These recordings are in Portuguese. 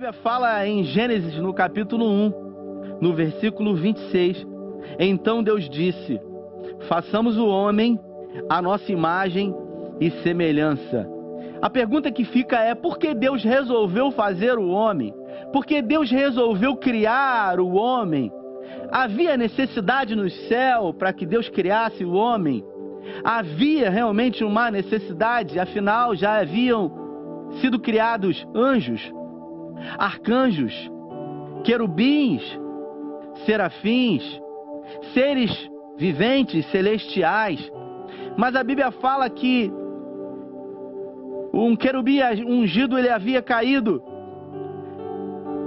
Bíblia fala em Gênesis, no capítulo 1, no versículo 26. Então Deus disse: Façamos o homem a nossa imagem e semelhança. A pergunta que fica é: por que Deus resolveu fazer o homem? Por que Deus resolveu criar o homem? Havia necessidade no céu para que Deus criasse o homem? Havia realmente uma necessidade, afinal já haviam sido criados anjos, arcanjos, querubins, serafins, seres viventes, celestiais. Mas a Bíblia fala que um querubim ungido ele havia caído.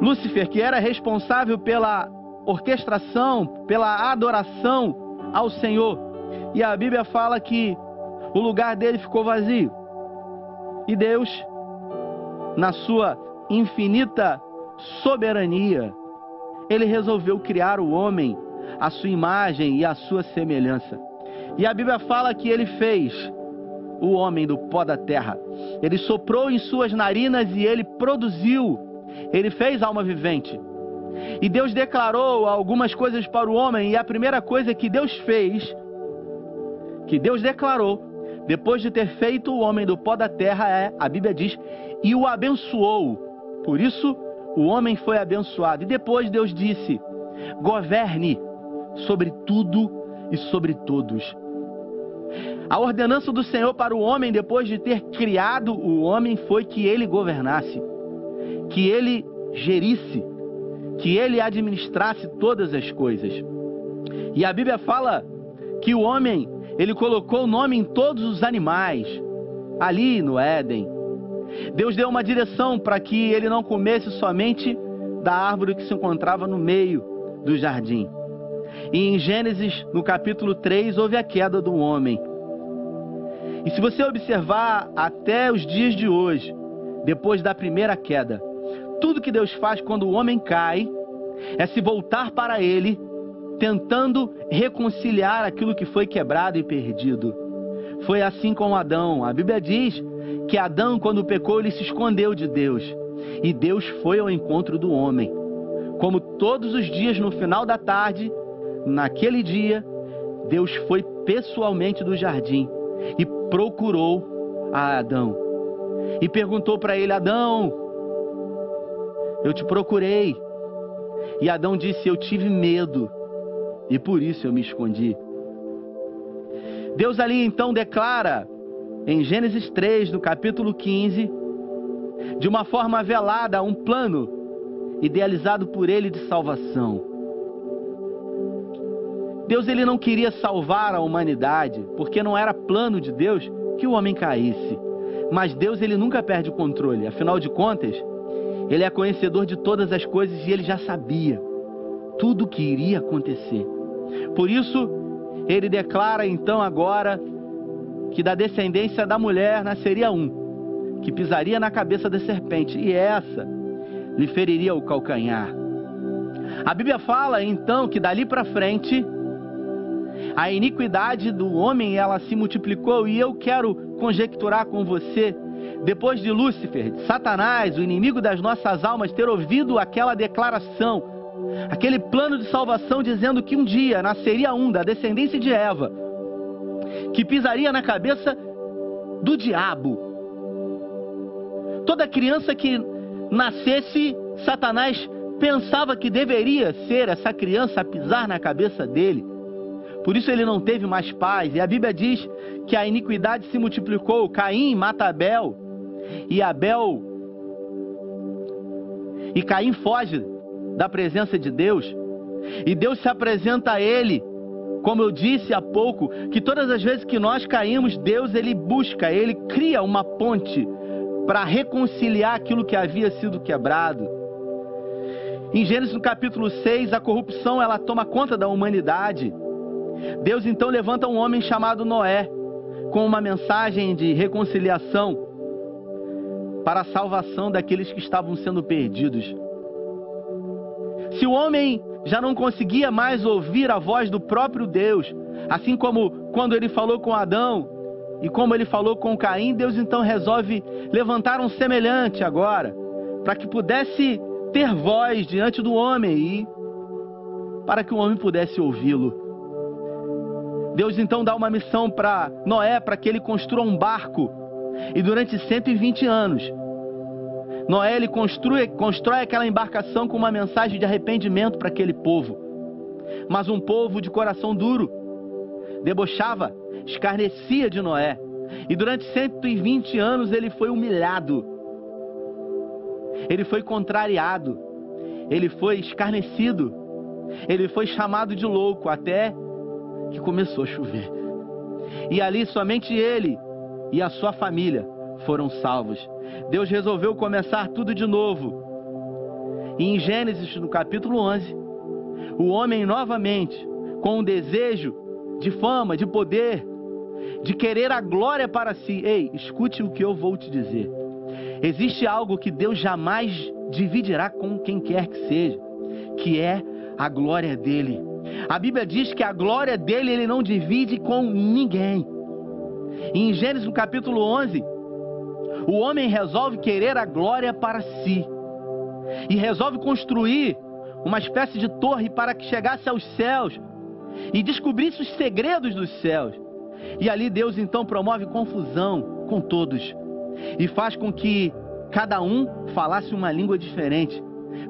Lúcifer, que era responsável pela orquestração, pela adoração ao Senhor. E a Bíblia fala que o lugar dele ficou vazio. E Deus, na sua infinita soberania, ele resolveu criar o homem à sua imagem e à sua semelhança. E a Bíblia fala que ele fez o homem do pó da terra. Ele soprou em suas narinas e ele produziu. Ele fez alma vivente. E Deus declarou algumas coisas para o homem, e a primeira coisa que Deus fez, que Deus declarou, depois de ter feito o homem do pó da terra, é, a Bíblia diz, e o abençoou. Por isso, o homem foi abençoado. E depois Deus disse: governe sobre tudo e sobre todos. A ordenança do Senhor para o homem, depois de ter criado o homem, foi que ele governasse, que ele gerisse, que ele administrasse todas as coisas. E a Bíblia fala que o homem, ele colocou o nome em todos os animais, ali no Éden. Deus deu uma direção para que ele não comesse somente da árvore que se encontrava no meio do jardim. E em Gênesis, no capítulo 3, houve a queda do homem. E se você observar até os dias de hoje, depois da primeira queda, tudo que Deus faz quando o homem cai é se voltar para ele, tentando reconciliar aquilo que foi quebrado e perdido. Foi assim com Adão. A Bíblia diz que Adão, quando pecou, ele se escondeu de Deus. E Deus foi ao encontro do homem. Como todos os dias, no final da tarde, naquele dia, Deus foi pessoalmente do jardim e procurou a Adão. E perguntou para ele: Adão, eu te procurei. E Adão disse: Eu tive medo e por isso eu me escondi. Deus ali então declara em Gênesis 3, no capítulo 15, de uma forma velada, um plano idealizado por ele de salvação. Deus ele não queria salvar a humanidade, porque não era plano de Deus que o homem caísse. Mas Deus ele nunca perde o controle. Afinal de contas, ele é conhecedor de todas as coisas e ele já sabia tudo o que iria acontecer. Por isso, ele declara então agora que da descendência da mulher nasceria um, que pisaria na cabeça da serpente, e essa lhe feriria o calcanhar. A Bíblia fala então que dali para frente a iniquidade do homem ela se multiplicou e eu quero conjecturar com você depois de Lúcifer, de Satanás, o inimigo das nossas almas, ter ouvido aquela declaração, aquele plano de salvação dizendo que um dia nasceria um da descendência de Eva, que pisaria na cabeça do diabo. Toda criança que nascesse, Satanás pensava que deveria ser essa criança a pisar na cabeça dele. Por isso ele não teve mais paz. E a Bíblia diz que a iniquidade se multiplicou. Caim mata Abel. E Abel. E Caim foge da presença de Deus. E Deus se apresenta a ele. Como eu disse há pouco, que todas as vezes que nós caímos, Deus ele busca, ele cria uma ponte para reconciliar aquilo que havia sido quebrado. Em Gênesis no capítulo 6, a corrupção ela toma conta da humanidade. Deus então levanta um homem chamado Noé com uma mensagem de reconciliação para a salvação daqueles que estavam sendo perdidos. Se o homem já não conseguia mais ouvir a voz do próprio Deus, assim como quando ele falou com Adão e como ele falou com Caim, Deus então resolve levantar um semelhante agora, para que pudesse ter voz diante do homem e para que o homem pudesse ouvi-lo. Deus então dá uma missão para Noé para que ele construa um barco. E durante 120 anos, Noé ele constrói, aquela embarcação com uma mensagem de arrependimento para aquele povo. Mas um povo de coração duro debochava, escarnecia de Noé. E durante 120 anos ele foi humilhado. Ele foi contrariado. Ele foi escarnecido. Ele foi chamado de louco até que começou a chover. E ali somente ele e a sua família foram salvos. Deus resolveu começar tudo de novo. E em Gênesis, no capítulo 11, o homem novamente, com um desejo de fama, de poder, de querer a glória para si. Ei, escute o que eu vou te dizer. Existe algo que Deus jamais dividirá com quem quer que seja, que é a glória dele. A Bíblia diz que a glória dele ele não divide com ninguém. E em Gênesis no capítulo 11, o homem resolve querer a glória para si. E resolve construir uma espécie de torre para que chegasse aos céus e descobrisse os segredos dos céus. E ali Deus então promove confusão com todos e faz com que cada um falasse uma língua diferente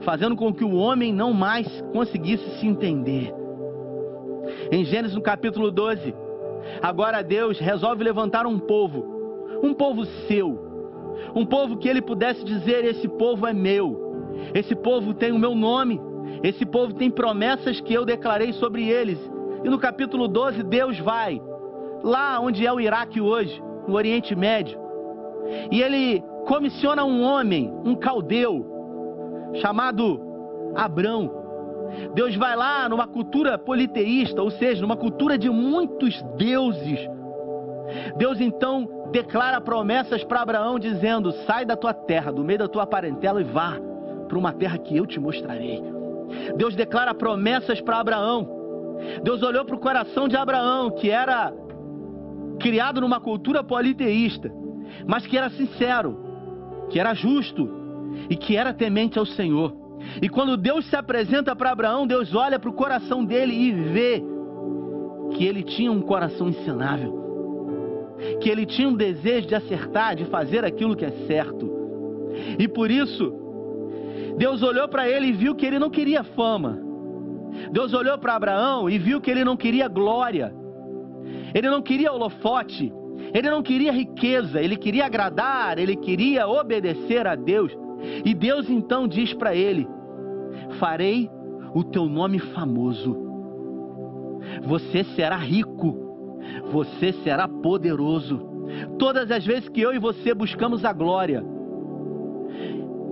fazendo com que o homem não mais conseguisse se entender. Em Gênesis no capítulo 12, agora Deus resolve levantar um povo, um povo seu, um povo que ele pudesse dizer: Esse povo é meu, esse povo tem o meu nome, esse povo tem promessas que eu declarei sobre eles. E no capítulo 12, Deus vai lá onde é o Iraque hoje, no Oriente Médio, e ele comissiona um homem, um caldeu, chamado Abrão. Deus vai lá numa cultura politeísta, ou seja, numa cultura de muitos deuses. Deus então declara promessas para Abraão, dizendo: Sai da tua terra, do meio da tua parentela e vá para uma terra que eu te mostrarei. Deus declara promessas para Abraão. Deus olhou para o coração de Abraão, que era criado numa cultura politeísta, mas que era sincero, que era justo, e que era temente ao Senhor. E quando Deus se apresenta para Abraão, Deus olha para o coração dele e vê que ele tinha um coração ensinável, que ele tinha um desejo de acertar, de fazer aquilo que é certo. E por isso, Deus olhou para ele e viu que ele não queria fama. Deus olhou para Abraão e viu que ele não queria glória. Ele não queria holofote. Ele não queria riqueza. Ele queria agradar. Ele queria obedecer a Deus. E Deus então diz para ele: Farei o teu nome famoso, você será rico, você será poderoso. Todas as vezes que eu e você buscamos a glória,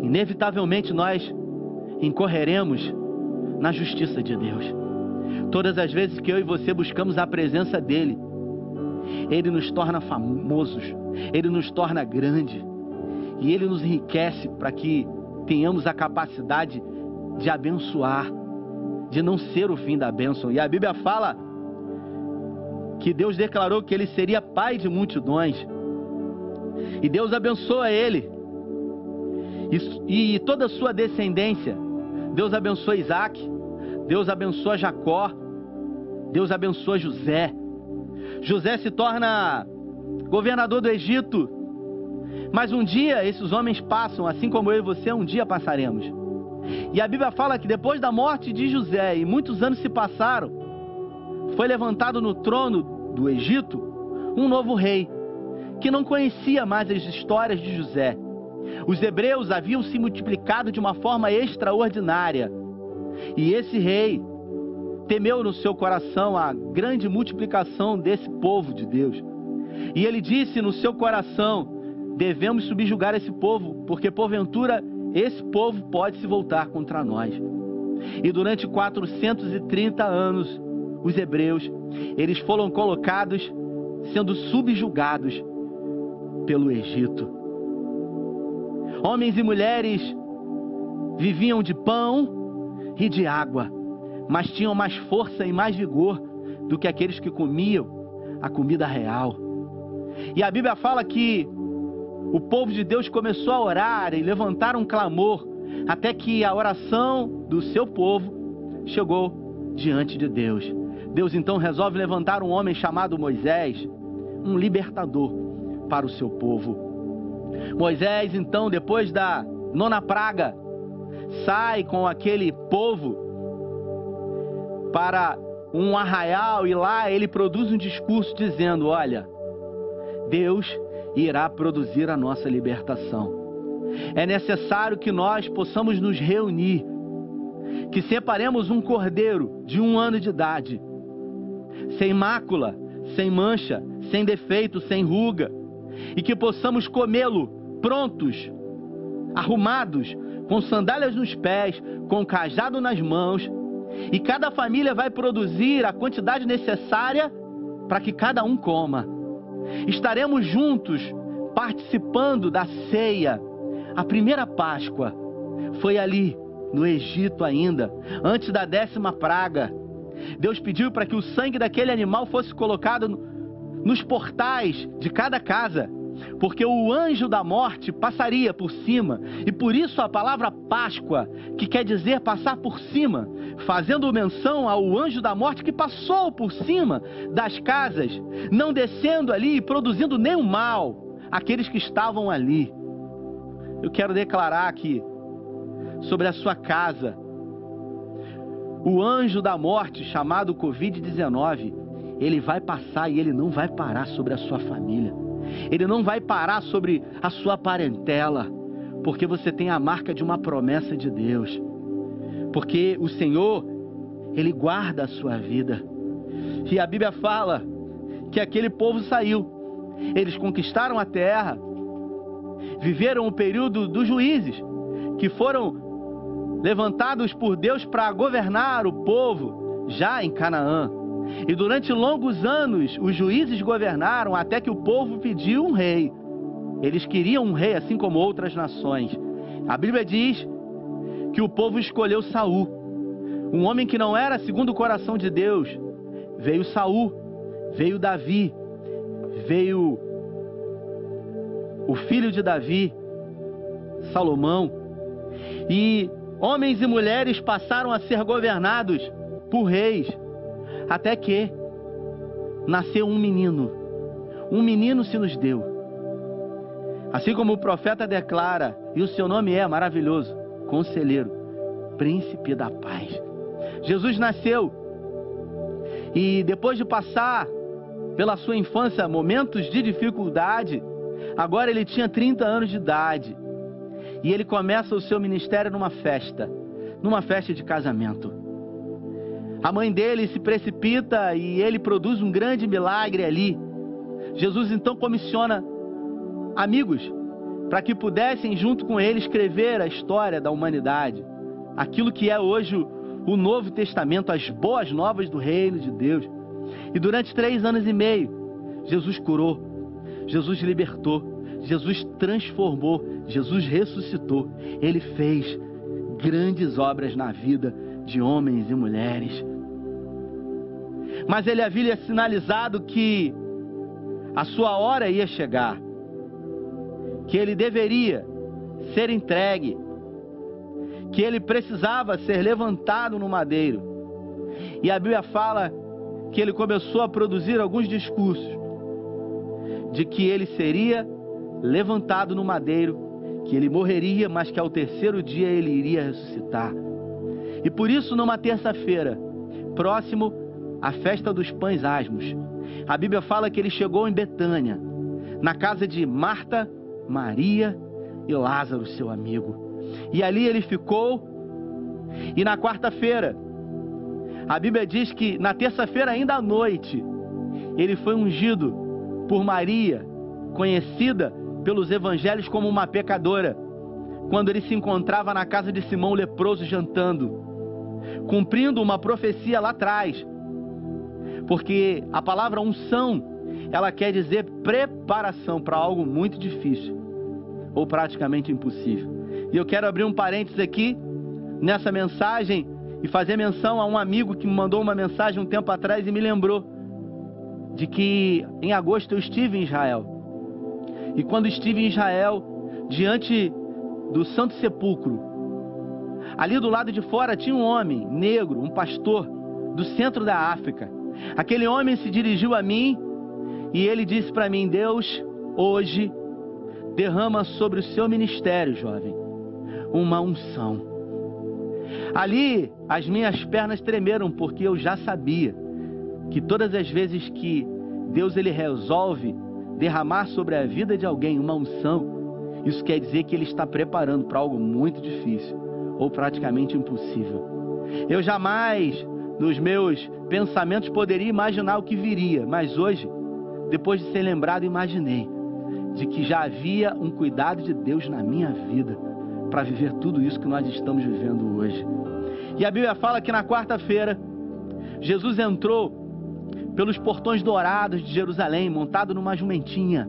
inevitavelmente nós incorreremos na justiça de Deus. Todas as vezes que eu e você buscamos a presença dEle, Ele nos torna famosos, Ele nos torna grande e Ele nos enriquece para que tenhamos a capacidade de abençoar, de não ser o fim da bênção. E a Bíblia fala que Deus declarou que ele seria pai de multidões. E Deus abençoa ele. E, e toda a sua descendência. Deus abençoa Isaac. Deus abençoa Jacó. Deus abençoa José. José se torna governador do Egito mas um dia esses homens passam, assim como eu e você um dia passaremos. E a Bíblia fala que depois da morte de José, e muitos anos se passaram, foi levantado no trono do Egito um novo rei, que não conhecia mais as histórias de José. Os hebreus haviam se multiplicado de uma forma extraordinária. E esse rei temeu no seu coração a grande multiplicação desse povo de Deus. E ele disse no seu coração: devemos subjugar esse povo, porque porventura esse povo pode se voltar contra nós. E durante 430 anos, os hebreus, eles foram colocados sendo subjugados pelo Egito. Homens e mulheres viviam de pão e de água, mas tinham mais força e mais vigor do que aqueles que comiam a comida real. E a Bíblia fala que o povo de Deus começou a orar e levantar um clamor, até que a oração do seu povo chegou diante de Deus. Deus então resolve levantar um homem chamado Moisés, um libertador para o seu povo. Moisés, então, depois da nona praga, sai com aquele povo para um arraial e lá ele produz um discurso dizendo: Olha, Deus irá produzir a nossa libertação. É necessário que nós possamos nos reunir, que separemos um cordeiro de um ano de idade, sem mácula, sem mancha, sem defeito, sem ruga, e que possamos comê-lo prontos, arrumados, com sandálias nos pés, com cajado nas mãos, e cada família vai produzir a quantidade necessária para que cada um coma. Estaremos juntos participando da ceia. A primeira Páscoa foi ali, no Egito ainda, antes da décima praga. Deus pediu para que o sangue daquele animal fosse colocado nos portais de cada casa porque o anjo da morte passaria por cima, e por isso a palavra Páscoa, que quer dizer passar por cima, fazendo menção ao anjo da morte que passou por cima das casas, não descendo ali e produzindo nenhum mal àqueles que estavam ali. Eu quero declarar aqui sobre a sua casa. O anjo da morte, chamado Covid-19, ele vai passar e ele não vai parar sobre a sua família. Ele não vai parar sobre a sua parentela, porque você tem a marca de uma promessa de Deus. Porque o Senhor, ele guarda a sua vida. E a Bíblia fala que aquele povo saiu. Eles conquistaram a terra, viveram o período dos juízes, que foram levantados por Deus para governar o povo já em Canaã. E durante longos anos os juízes governaram até que o povo pediu um rei. Eles queriam um rei, assim como outras nações. A Bíblia diz que o povo escolheu Saul, um homem que não era segundo o coração de Deus. Veio Saul, veio Davi, veio o filho de Davi, Salomão. E homens e mulheres passaram a ser governados por reis. Até que nasceu um menino. Um menino se nos deu. Assim como o profeta declara, e o seu nome é maravilhoso, conselheiro, príncipe da paz. Jesus nasceu e depois de passar pela sua infância momentos de dificuldade, agora ele tinha 30 anos de idade. E ele começa o seu ministério numa festa, numa festa de casamento. A mãe dele se precipita e ele produz um grande milagre ali. Jesus então comissiona amigos para que pudessem, junto com ele, escrever a história da humanidade. Aquilo que é hoje o Novo Testamento, as boas novas do reino de Deus. E durante três anos e meio, Jesus curou, Jesus libertou, Jesus transformou, Jesus ressuscitou. Ele fez grandes obras na vida de homens e mulheres mas ele havia sinalizado que a sua hora ia chegar, que ele deveria ser entregue, que ele precisava ser levantado no madeiro. E a Bíblia fala que ele começou a produzir alguns discursos de que ele seria levantado no madeiro, que ele morreria, mas que ao terceiro dia ele iria ressuscitar. E por isso, numa terça-feira, próximo a festa dos pães asmos. A Bíblia fala que ele chegou em Betânia, na casa de Marta, Maria e Lázaro, seu amigo. E ali ele ficou. E na quarta-feira, a Bíblia diz que na terça-feira, ainda à noite, ele foi ungido por Maria, conhecida pelos evangelhos como uma pecadora, quando ele se encontrava na casa de Simão leproso jantando, cumprindo uma profecia lá atrás, porque a palavra unção, ela quer dizer preparação para algo muito difícil ou praticamente impossível. E eu quero abrir um parênteses aqui nessa mensagem e fazer menção a um amigo que me mandou uma mensagem um tempo atrás e me lembrou de que em agosto eu estive em Israel. E quando estive em Israel, diante do Santo Sepulcro, ali do lado de fora tinha um homem negro, um pastor do centro da África. Aquele homem se dirigiu a mim e ele disse para mim: Deus, hoje, derrama sobre o seu ministério, jovem, uma unção. Ali as minhas pernas tremeram porque eu já sabia que todas as vezes que Deus ele resolve derramar sobre a vida de alguém uma unção, isso quer dizer que ele está preparando para algo muito difícil ou praticamente impossível. Eu jamais, nos meus pensamentos, poderia imaginar o que viria, mas hoje, depois de ser lembrado, imaginei de que já havia um cuidado de Deus na minha vida para viver tudo isso que nós estamos vivendo hoje. E a Bíblia fala que na quarta-feira, Jesus entrou pelos portões dourados de Jerusalém, montado numa jumentinha.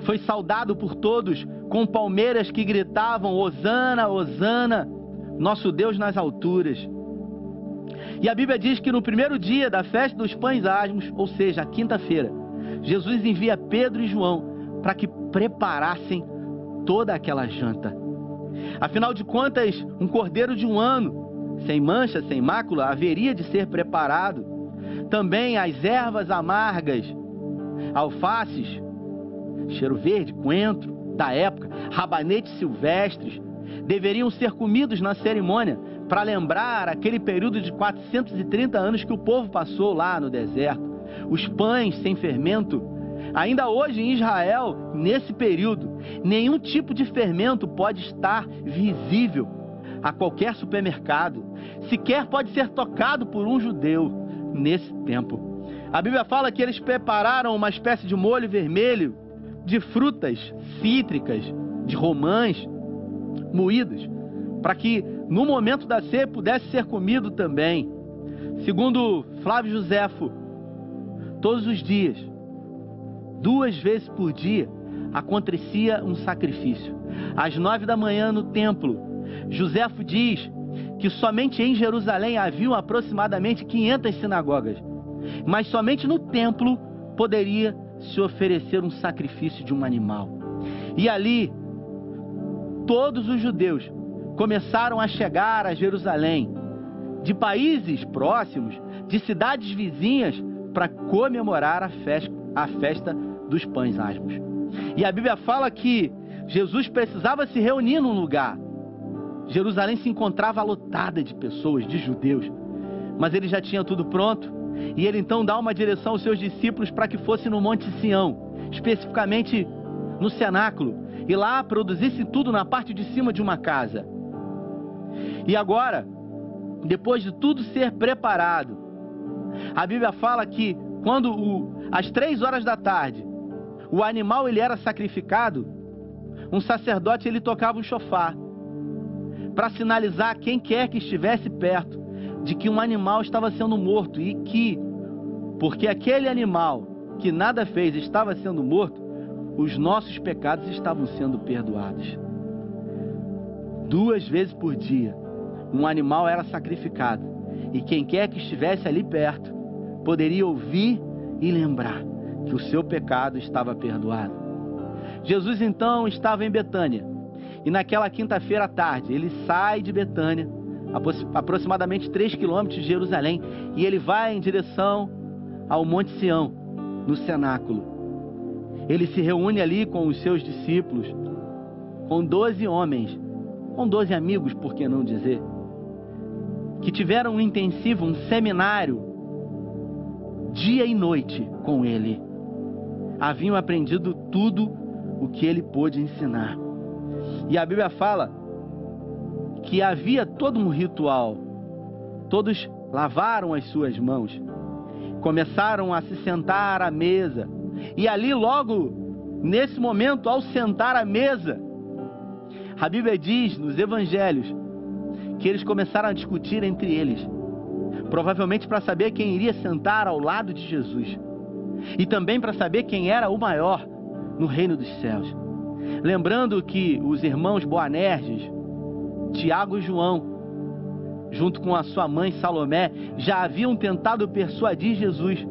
Foi saudado por todos com palmeiras que gritavam: Hosana, Hosana, nosso Deus nas alturas. E a Bíblia diz que no primeiro dia da festa dos pães asmos, ou seja, quinta-feira, Jesus envia Pedro e João para que preparassem toda aquela janta. Afinal de contas, um cordeiro de um ano, sem mancha, sem mácula, haveria de ser preparado. Também as ervas amargas, alfaces, cheiro verde, coentro da época, rabanetes silvestres, deveriam ser comidos na cerimônia para lembrar aquele período de 430 anos que o povo passou lá no deserto. Os pães sem fermento. Ainda hoje em Israel, nesse período, nenhum tipo de fermento pode estar visível a qualquer supermercado, sequer pode ser tocado por um judeu nesse tempo. A Bíblia fala que eles prepararam uma espécie de molho vermelho de frutas cítricas, de romãs moídas, para que no momento da ceia pudesse ser comido também. Segundo Flávio Josefo, todos os dias duas vezes por dia acontecia um sacrifício. Às nove da manhã no templo, Joséfo diz que somente em Jerusalém haviam aproximadamente 500 sinagogas, mas somente no templo poderia se oferecer um sacrifício de um animal. E ali, todos os judeus começaram a chegar a Jerusalém, de países próximos, de cidades vizinhas, para comemorar a festa, a festa dos pães asmos. E a Bíblia fala que Jesus precisava se reunir num lugar. Jerusalém se encontrava lotada de pessoas, de judeus, mas ele já tinha tudo pronto. E ele então dá uma direção aos seus discípulos para que fosse no Monte Sião, especificamente no cenáculo, e lá produzisse tudo na parte de cima de uma casa. E agora, depois de tudo ser preparado, a Bíblia fala que quando o, às três horas da tarde o animal ele era sacrificado, um sacerdote ele tocava um chofar para sinalizar quem quer que estivesse perto de que um animal estava sendo morto e que, porque aquele animal que nada fez estava sendo morto, os nossos pecados estavam sendo perdoados. Duas vezes por dia, um animal era sacrificado e quem quer que estivesse ali perto poderia ouvir e lembrar que o seu pecado estava perdoado. Jesus então estava em Betânia. E naquela quinta-feira à tarde, ele sai de Betânia, aproximadamente 3 quilômetros de Jerusalém, e ele vai em direção ao Monte Sião, no cenáculo. Ele se reúne ali com os seus discípulos, com 12 homens, com 12 amigos, por que não dizer, que tiveram um intensivo, um seminário, dia e noite com ele haviam aprendido tudo o que ele pôde ensinar. E a Bíblia fala que havia todo um ritual. Todos lavaram as suas mãos, começaram a se sentar à mesa. E ali, logo nesse momento, ao sentar à mesa, a Bíblia diz nos evangelhos que eles começaram a discutir entre eles, provavelmente para saber quem iria sentar ao lado de Jesus e também para saber quem era o maior no reino dos céus. Lembrando que os irmãos Boanerges, Tiago e João, junto com a sua mãe Salomé, já haviam tentado persuadir Jesus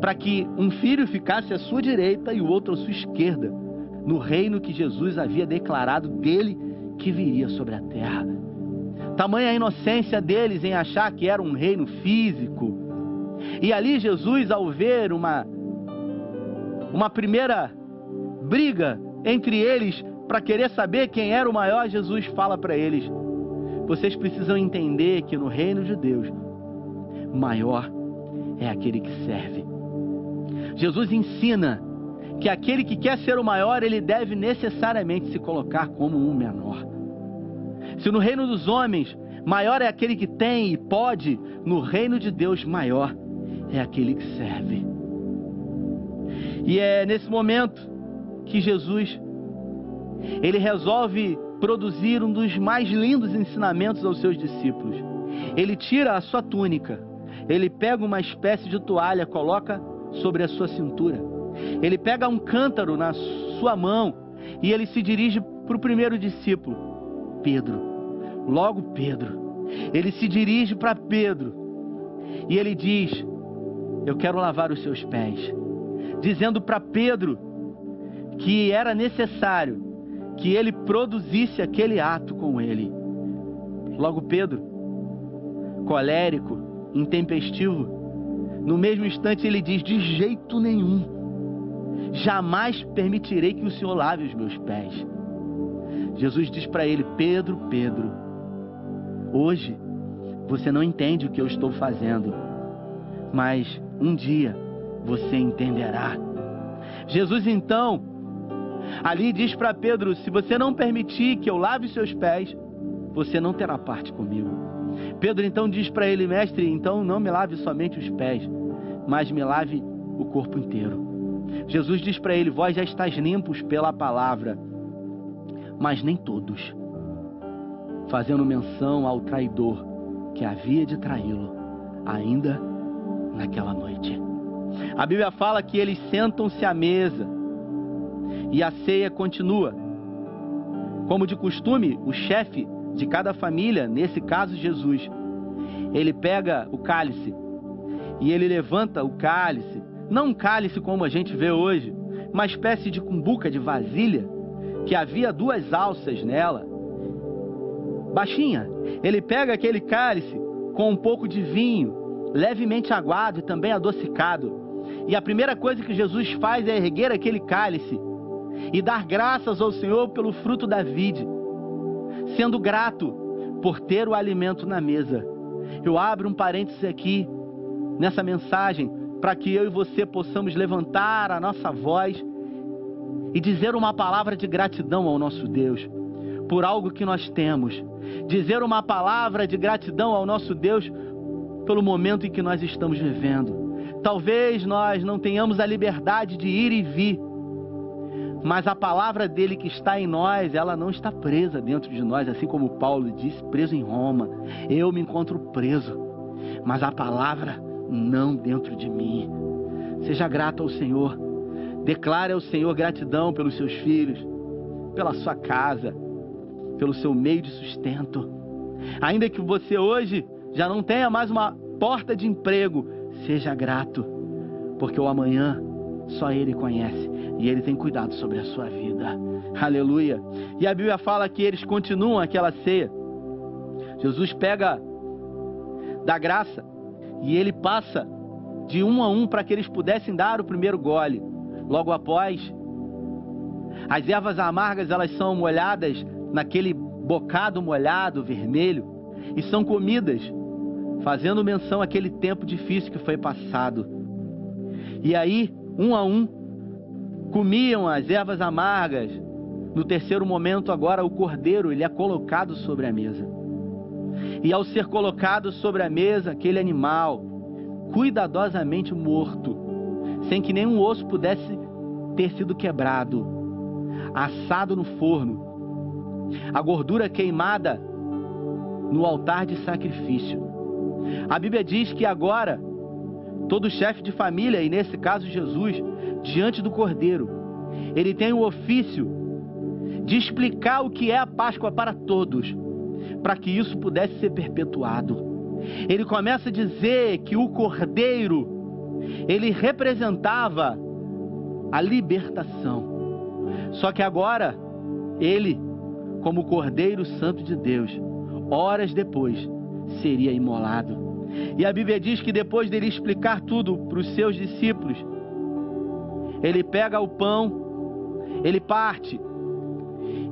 para que um filho ficasse à sua direita e o outro à sua esquerda, no reino que Jesus havia declarado dele que viria sobre a terra. Tamanha a inocência deles em achar que era um reino físico. E ali Jesus, ao ver uma, uma primeira briga entre eles para querer saber quem era o maior, Jesus fala para eles: vocês precisam entender que no reino de Deus, maior é aquele que serve. Jesus ensina que aquele que quer ser o maior, ele deve necessariamente se colocar como um menor. Se no reino dos homens, maior é aquele que tem e pode, no reino de Deus, maior é aquele que serve. E é nesse momento que Jesus ele resolve produzir um dos mais lindos ensinamentos aos seus discípulos. Ele tira a sua túnica, ele pega uma espécie de toalha, coloca sobre a sua cintura. Ele pega um cântaro na sua mão e ele se dirige para o primeiro discípulo, Pedro. Logo Pedro. Ele se dirige para Pedro e ele diz: Eu quero lavar os seus pés. Dizendo para Pedro que era necessário que ele produzisse aquele ato com ele. Logo Pedro, colérico, intempestivo, no mesmo instante ele diz: De jeito nenhum jamais permitirei que o Senhor lave os meus pés. Jesus diz para ele: Pedro, Pedro, hoje você não entende o que eu estou fazendo, mas um dia você entenderá. Jesus então, ali diz para Pedro: Se você não permitir que eu lave seus pés, você não terá parte comigo. Pedro então diz para ele: Mestre, então não me lave somente os pés, mas me lave o corpo inteiro. Jesus diz para ele: Vós já estáis limpos pela palavra, mas nem todos. Fazendo menção ao traidor que havia de traí-lo ainda naquela noite. A Bíblia fala que eles sentam-se à mesa e a ceia continua. Como de costume, o chefe de cada família, nesse caso Jesus, ele pega o cálice e ele levanta o cálice não um cálice como a gente vê hoje, uma espécie de cumbuca de vasilha, que havia duas alças nela. Baixinha, ele pega aquele cálice com um pouco de vinho, levemente aguado e também adocicado. E a primeira coisa que Jesus faz é erguer aquele cálice e dar graças ao Senhor pelo fruto da vide, sendo grato por ter o alimento na mesa. Eu abro um parênteses aqui nessa mensagem para que eu e você possamos levantar a nossa voz e dizer uma palavra de gratidão ao nosso Deus por algo que nós temos. Dizer uma palavra de gratidão ao nosso Deus pelo momento em que nós estamos vivendo. Talvez nós não tenhamos a liberdade de ir e vir, mas a palavra dele que está em nós, ela não está presa dentro de nós, assim como Paulo disse, preso em Roma. Eu me encontro preso, mas a palavra não dentro de mim. Seja grato ao Senhor. Declare ao Senhor gratidão pelos seus filhos, pela sua casa, pelo seu meio de sustento. Ainda que você hoje já não tenha mais uma porta de emprego, seja grato, porque o amanhã só Ele conhece e Ele tem cuidado sobre a sua vida. Aleluia. E a Bíblia fala que eles continuam aquela ceia. Jesus pega da graça e ele passa de um a um para que eles pudessem dar o primeiro gole. Logo após, as ervas amargas elas são molhadas naquele bocado molhado vermelho e são comidas, fazendo menção àquele tempo difícil que foi passado. E aí, um a um, comiam as ervas amargas. No terceiro momento, agora o cordeiro ele é colocado sobre a mesa. E ao ser colocado sobre a mesa aquele animal, cuidadosamente morto, sem que nenhum osso pudesse ter sido quebrado, assado no forno, a gordura queimada no altar de sacrifício. A Bíblia diz que agora todo chefe de família, e nesse caso Jesus, diante do cordeiro, ele tem o ofício de explicar o que é a Páscoa para todos para que isso pudesse ser perpetuado. Ele começa a dizer que o cordeiro ele representava a libertação. Só que agora, ele, como Cordeiro Santo de Deus, horas depois, seria imolado. E a Bíblia diz que depois dele explicar tudo para os seus discípulos, ele pega o pão, ele parte,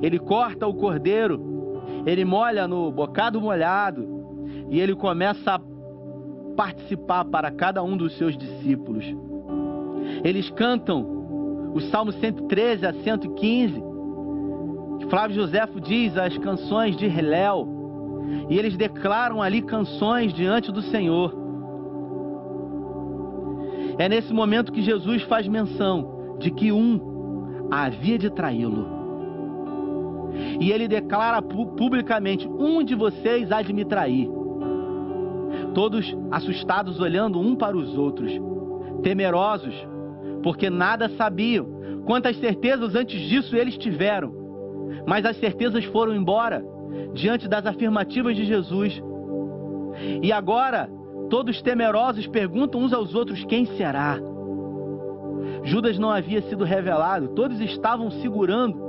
ele corta o cordeiro, ele molha no bocado molhado e ele começa a participar para cada um dos seus discípulos. Eles cantam o Salmo 113 a 115. Flávio Joséfo diz as canções de Reléu. E eles declaram ali canções diante do Senhor. É nesse momento que Jesus faz menção de que um havia de traí-lo. E ele declara publicamente: Um de vocês há de me trair. Todos assustados, olhando um para os outros, temerosos, porque nada sabiam. Quantas certezas antes disso eles tiveram, mas as certezas foram embora diante das afirmativas de Jesus. E agora, todos temerosos perguntam uns aos outros: quem será? Judas não havia sido revelado, todos estavam segurando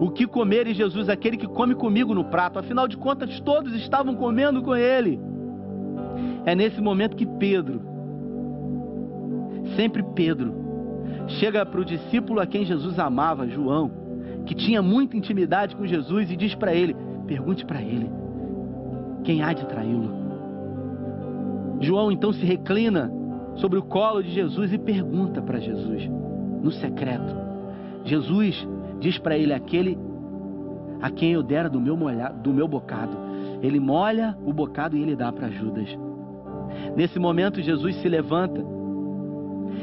o que comer em Jesus, aquele que come comigo no prato. Afinal de contas, todos estavam comendo com ele. É nesse momento que Pedro, sempre Pedro, chega para o discípulo a quem Jesus amava, João, que tinha muita intimidade com Jesus, e diz para ele: pergunte para ele, quem há de traí-lo? João então se reclina sobre o colo de Jesus e pergunta para Jesus, no secreto. Jesus diz para ele: aquele a quem eu dera do meu, molha, do meu bocado. Ele molha o bocado e ele dá para Judas. Nesse momento, Jesus se levanta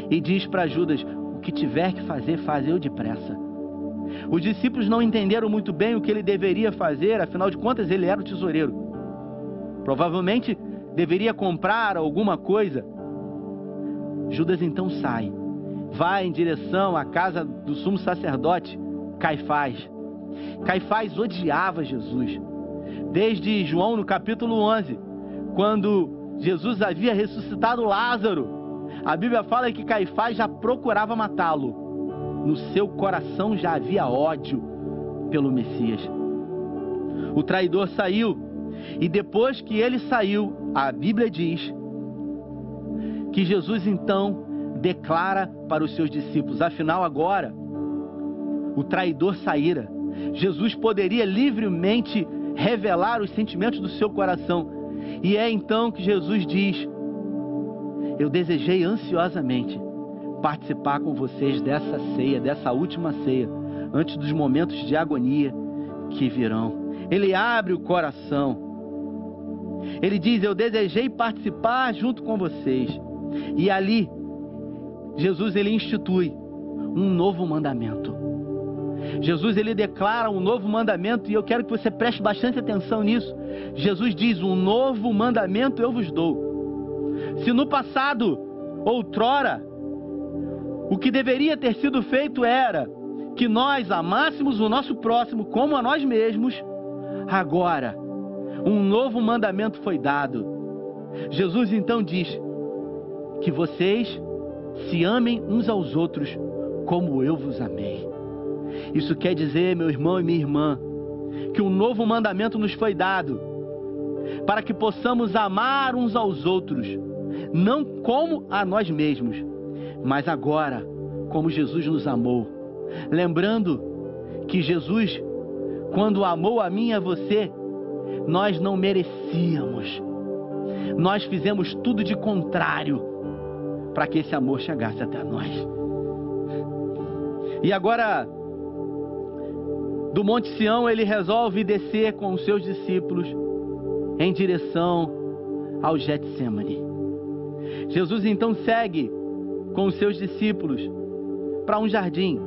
e diz para Judas: O que tiver que fazer, faz eu depressa. Os discípulos não entenderam muito bem o que ele deveria fazer, afinal de contas, ele era o tesoureiro. Provavelmente deveria comprar alguma coisa. Judas então sai, vai em direção à casa do sumo sacerdote Caifás. Caifás odiava Jesus. Desde João no capítulo 11, quando Jesus havia ressuscitado Lázaro, a Bíblia fala que Caifás já procurava matá-lo. No seu coração já havia ódio pelo Messias. O traidor saiu, e depois que ele saiu, a Bíblia diz que Jesus então declara para os seus discípulos: afinal, agora o traidor saíra. Jesus poderia livremente revelar os sentimentos do seu coração. E é então que Jesus diz: Eu desejei ansiosamente participar com vocês dessa ceia, dessa última ceia, antes dos momentos de agonia que virão. Ele abre o coração. Ele diz: Eu desejei participar junto com vocês. E ali, Jesus ele institui um novo mandamento. Jesus ele declara um novo mandamento e eu quero que você preste bastante atenção nisso. Jesus diz: "Um novo mandamento eu vos dou". Se no passado, outrora, o que deveria ter sido feito era que nós amássemos o nosso próximo como a nós mesmos, agora um novo mandamento foi dado. Jesus então diz que vocês se amem uns aos outros como eu vos amei. Isso quer dizer, meu irmão e minha irmã, que um novo mandamento nos foi dado para que possamos amar uns aos outros, não como a nós mesmos, mas agora como Jesus nos amou. Lembrando que Jesus, quando amou a mim e a você, nós não merecíamos. Nós fizemos tudo de contrário para que esse amor chegasse até nós. E agora do Monte Sião, ele resolve descer com os seus discípulos em direção ao Getsemane. Jesus então segue com os seus discípulos para um jardim,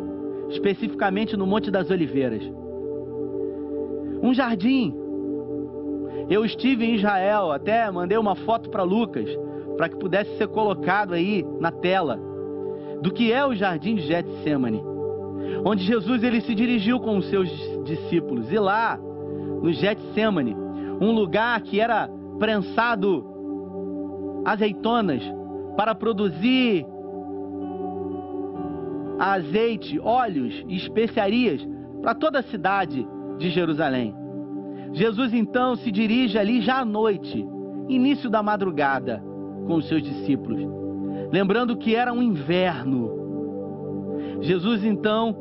especificamente no Monte das Oliveiras. Um jardim. Eu estive em Israel, até mandei uma foto para Lucas, para que pudesse ser colocado aí na tela, do que é o jardim de Getsemane onde Jesus ele se dirigiu com os seus discípulos. E lá, no Getsemane, um lugar que era prensado azeitonas para produzir azeite, óleos e especiarias para toda a cidade de Jerusalém. Jesus então se dirige ali já à noite, início da madrugada, com os seus discípulos, lembrando que era um inverno. Jesus então,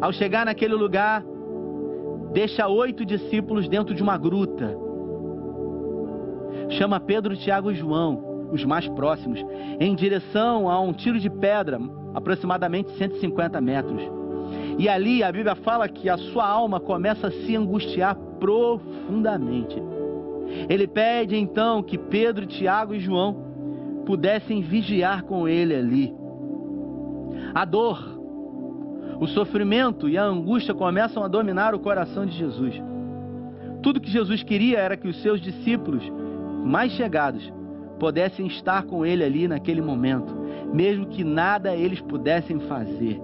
ao chegar naquele lugar, deixa oito discípulos dentro de uma gruta. Chama Pedro, Tiago e João, os mais próximos, em direção a um tiro de pedra, aproximadamente 150 metros. E ali a Bíblia fala que a sua alma começa a se angustiar profundamente. Ele pede então que Pedro, Tiago e João pudessem vigiar com ele ali. A dor, o sofrimento e a angústia começam a dominar o coração de Jesus. Tudo que Jesus queria era que os seus discípulos mais chegados pudessem estar com ele ali naquele momento, mesmo que nada eles pudessem fazer.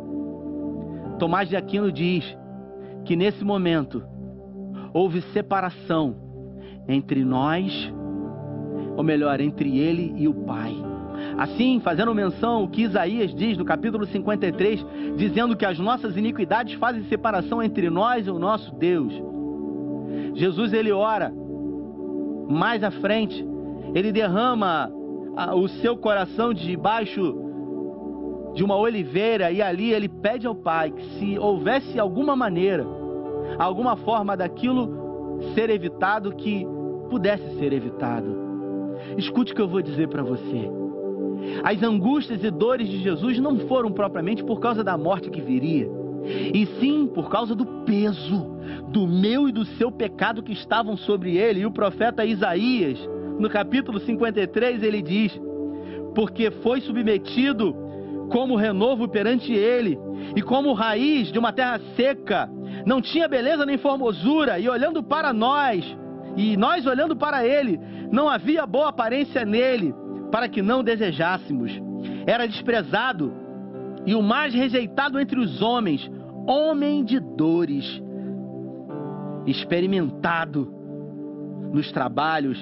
Tomás de Aquino diz que nesse momento houve separação entre nós, ou melhor, entre ele e o Pai. Assim, fazendo menção o que Isaías diz no capítulo 53, dizendo que as nossas iniquidades fazem separação entre nós e o nosso Deus. Jesus ele ora mais à frente, ele derrama o seu coração debaixo de uma oliveira e ali ele pede ao Pai que se houvesse alguma maneira, alguma forma daquilo ser evitado que pudesse ser evitado. Escute o que eu vou dizer para você. As angústias e dores de Jesus não foram propriamente por causa da morte que viria, e sim por causa do peso do meu e do seu pecado que estavam sobre ele. E o profeta Isaías, no capítulo 53, ele diz: Porque foi submetido como renovo perante ele, e como raiz de uma terra seca, não tinha beleza nem formosura, e olhando para nós, e nós olhando para ele, não havia boa aparência nele, para que não desejássemos. Era desprezado e o mais rejeitado entre os homens, homem de dores, experimentado nos trabalhos.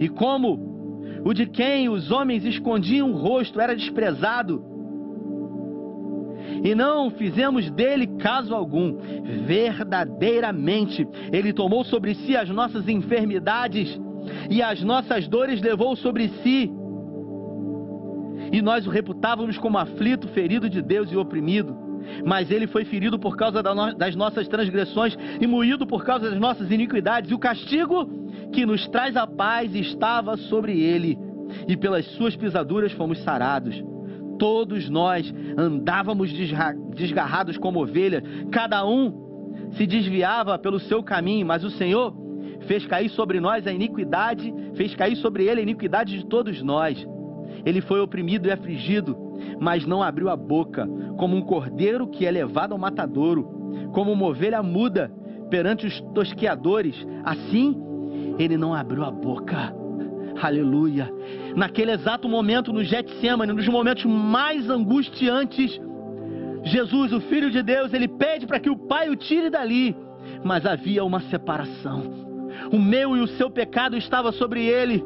E como o de quem os homens escondiam o rosto era desprezado, e não fizemos dele caso algum. Verdadeiramente, ele tomou sobre si as nossas enfermidades e as nossas dores levou sobre si. E nós o reputávamos como aflito, ferido de Deus e oprimido. Mas ele foi ferido por causa das nossas transgressões e moído por causa das nossas iniquidades. E o castigo que nos traz a paz estava sobre ele, e pelas suas pisaduras fomos sarados. Todos nós andávamos desgarrados como ovelhas, cada um se desviava pelo seu caminho, mas o Senhor fez cair sobre nós a iniquidade, fez cair sobre ele a iniquidade de todos nós. Ele foi oprimido e afligido, mas não abriu a boca, como um cordeiro que é levado ao matadouro, como uma ovelha muda perante os tosqueadores. Assim, ele não abriu a boca. Aleluia. Naquele exato momento no Getsemane, nos momentos mais angustiantes, Jesus, o Filho de Deus, ele pede para que o Pai o tire dali, mas havia uma separação. O meu e o seu pecado estava sobre ele.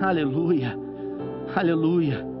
Aleluia. Aleluia.